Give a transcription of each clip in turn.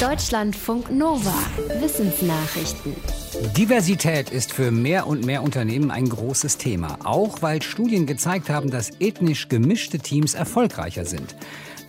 Deutschlandfunk Nova. Wissensnachrichten. Diversität ist für mehr und mehr Unternehmen ein großes Thema, auch weil Studien gezeigt haben, dass ethnisch gemischte Teams erfolgreicher sind.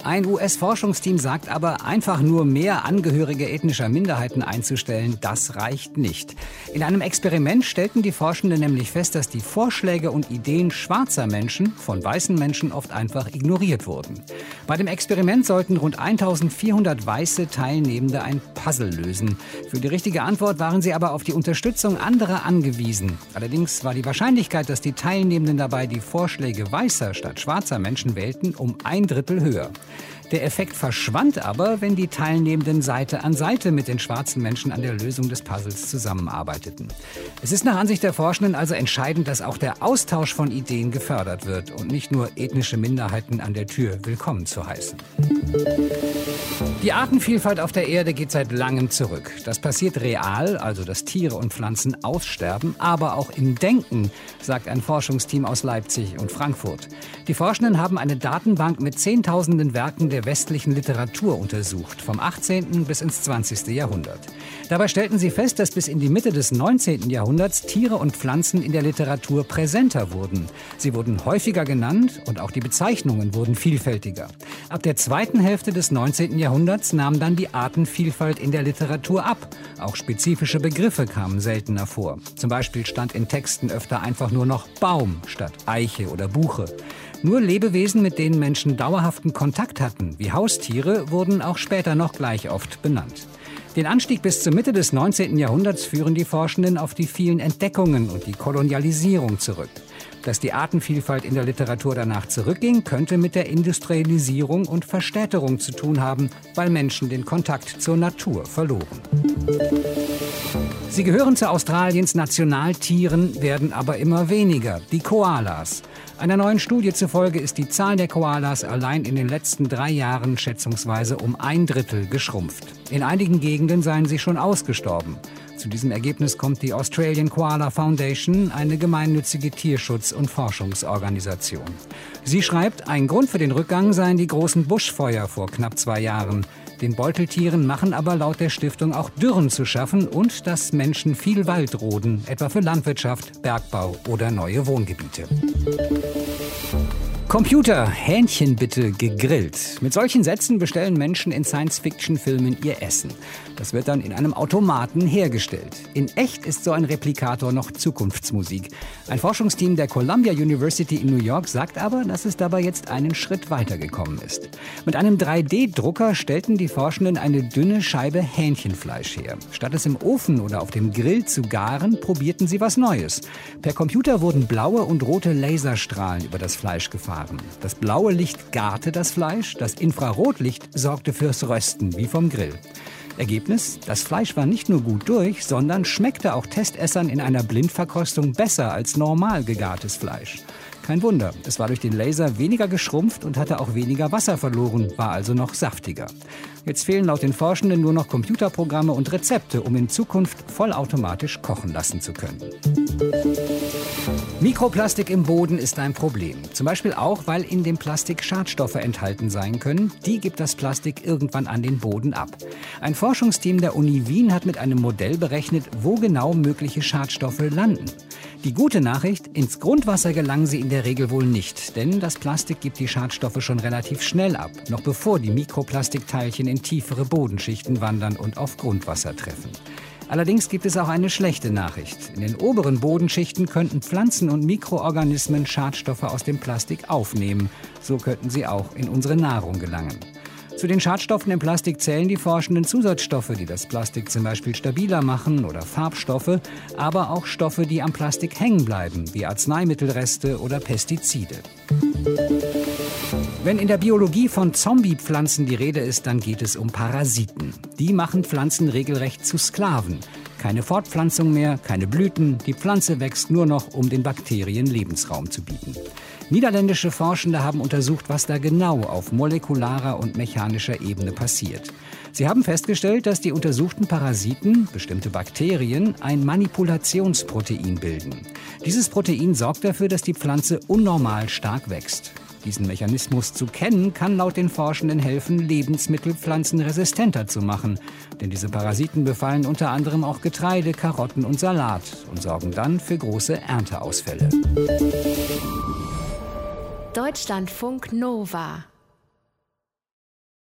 Ein US-Forschungsteam sagt aber, einfach nur mehr Angehörige ethnischer Minderheiten einzustellen, das reicht nicht. In einem Experiment stellten die Forschenden nämlich fest, dass die Vorschläge und Ideen schwarzer Menschen von weißen Menschen oft einfach ignoriert wurden. Bei dem Experiment sollten rund 1400 weiße Teilnehmende ein Puzzle lösen. Für die richtige Antwort waren sie aber auf die Unterstützung anderer angewiesen. Allerdings war die Wahrscheinlichkeit, dass die Teilnehmenden dabei die Vorschläge weißer statt schwarzer Menschen wählten, um ein Drittel höher. Der Effekt verschwand aber, wenn die Teilnehmenden Seite an Seite mit den schwarzen Menschen an der Lösung des Puzzles zusammenarbeiteten. Es ist nach Ansicht der Forschenden also entscheidend, dass auch der Austausch von Ideen gefördert wird und nicht nur ethnische Minderheiten an der Tür willkommen zu heißen. Die Artenvielfalt auf der Erde geht seit langem zurück. Das passiert real, also dass Tiere und Pflanzen aussterben, aber auch im Denken, sagt ein Forschungsteam aus Leipzig und Frankfurt. Die Forschenden haben eine Datenbank mit Zehntausenden Werken der westlichen Literatur untersucht, vom 18. bis ins 20. Jahrhundert. Dabei stellten sie fest, dass bis in die Mitte des 19. Jahrhunderts Tiere und Pflanzen in der Literatur präsenter wurden. Sie wurden häufiger genannt und auch die Bezeichnungen wurden vielfältiger. Ab der zweiten Hälfte des 19. Jahrhunderts nahm dann die Artenvielfalt in der Literatur ab. Auch spezifische Begriffe kamen seltener vor. Zum Beispiel stand in Texten öfter einfach nur noch Baum statt Eiche oder Buche. Nur Lebewesen, mit denen Menschen dauerhaften Kontakt hatten, wie Haustiere, wurden auch später noch gleich oft benannt. Den Anstieg bis zur Mitte des 19. Jahrhunderts führen die Forschenden auf die vielen Entdeckungen und die Kolonialisierung zurück. Dass die Artenvielfalt in der Literatur danach zurückging, könnte mit der Industrialisierung und Verstädterung zu tun haben, weil Menschen den Kontakt zur Natur verloren. Sie gehören zu Australiens Nationaltieren, werden aber immer weniger, die Koalas. Einer neuen Studie zufolge ist die Zahl der Koalas allein in den letzten drei Jahren schätzungsweise um ein Drittel geschrumpft. In einigen Gegenden seien sie schon ausgestorben. Zu diesem Ergebnis kommt die Australian Koala Foundation, eine gemeinnützige Tierschutz- und Forschungsorganisation. Sie schreibt, ein Grund für den Rückgang seien die großen Buschfeuer vor knapp zwei Jahren. Den Beuteltieren machen aber laut der Stiftung auch Dürren zu schaffen und dass Menschen viel Wald roden, etwa für Landwirtschaft, Bergbau oder neue Wohngebiete. Computer, Hähnchen bitte gegrillt. Mit solchen Sätzen bestellen Menschen in Science-Fiction-Filmen ihr Essen. Das wird dann in einem Automaten hergestellt. In echt ist so ein Replikator noch Zukunftsmusik. Ein Forschungsteam der Columbia University in New York sagt aber, dass es dabei jetzt einen Schritt weitergekommen ist. Mit einem 3D-Drucker stellten die Forschenden eine dünne Scheibe Hähnchenfleisch her. Statt es im Ofen oder auf dem Grill zu garen, probierten sie was Neues. Per Computer wurden blaue und rote Laserstrahlen über das Fleisch gefahren waren. Das blaue Licht garte das Fleisch, das Infrarotlicht sorgte fürs Rösten, wie vom Grill. Ergebnis? Das Fleisch war nicht nur gut durch, sondern schmeckte auch Testessern in einer Blindverkostung besser als normal gegartes Fleisch. Kein Wunder, es war durch den Laser weniger geschrumpft und hatte auch weniger Wasser verloren, war also noch saftiger. Jetzt fehlen laut den Forschenden nur noch Computerprogramme und Rezepte, um in Zukunft vollautomatisch kochen lassen zu können. Mikroplastik im Boden ist ein Problem. Zum Beispiel auch, weil in dem Plastik Schadstoffe enthalten sein können. Die gibt das Plastik irgendwann an den Boden ab. Ein Forschungsteam der Uni Wien hat mit einem Modell berechnet, wo genau mögliche Schadstoffe landen. Die gute Nachricht, ins Grundwasser gelangen sie in der Regel wohl nicht, denn das Plastik gibt die Schadstoffe schon relativ schnell ab, noch bevor die Mikroplastikteilchen in tiefere Bodenschichten wandern und auf Grundwasser treffen. Allerdings gibt es auch eine schlechte Nachricht. In den oberen Bodenschichten könnten Pflanzen und Mikroorganismen Schadstoffe aus dem Plastik aufnehmen. So könnten sie auch in unsere Nahrung gelangen. Zu den Schadstoffen im Plastik zählen die forschenden Zusatzstoffe, die das Plastik zum Beispiel stabiler machen oder Farbstoffe, aber auch Stoffe, die am Plastik hängen bleiben, wie Arzneimittelreste oder Pestizide. Wenn in der Biologie von Zombiepflanzen die Rede ist, dann geht es um Parasiten. Die machen Pflanzen regelrecht zu Sklaven. Keine Fortpflanzung mehr, keine Blüten, die Pflanze wächst nur noch, um den Bakterien Lebensraum zu bieten. Niederländische Forschende haben untersucht, was da genau auf molekularer und mechanischer Ebene passiert. Sie haben festgestellt, dass die untersuchten Parasiten, bestimmte Bakterien, ein Manipulationsprotein bilden. Dieses Protein sorgt dafür, dass die Pflanze unnormal stark wächst. Diesen Mechanismus zu kennen, kann laut den Forschenden helfen, Lebensmittelpflanzen resistenter zu machen. Denn diese Parasiten befallen unter anderem auch Getreide, Karotten und Salat und sorgen dann für große Ernteausfälle. Deutschlandfunk Nova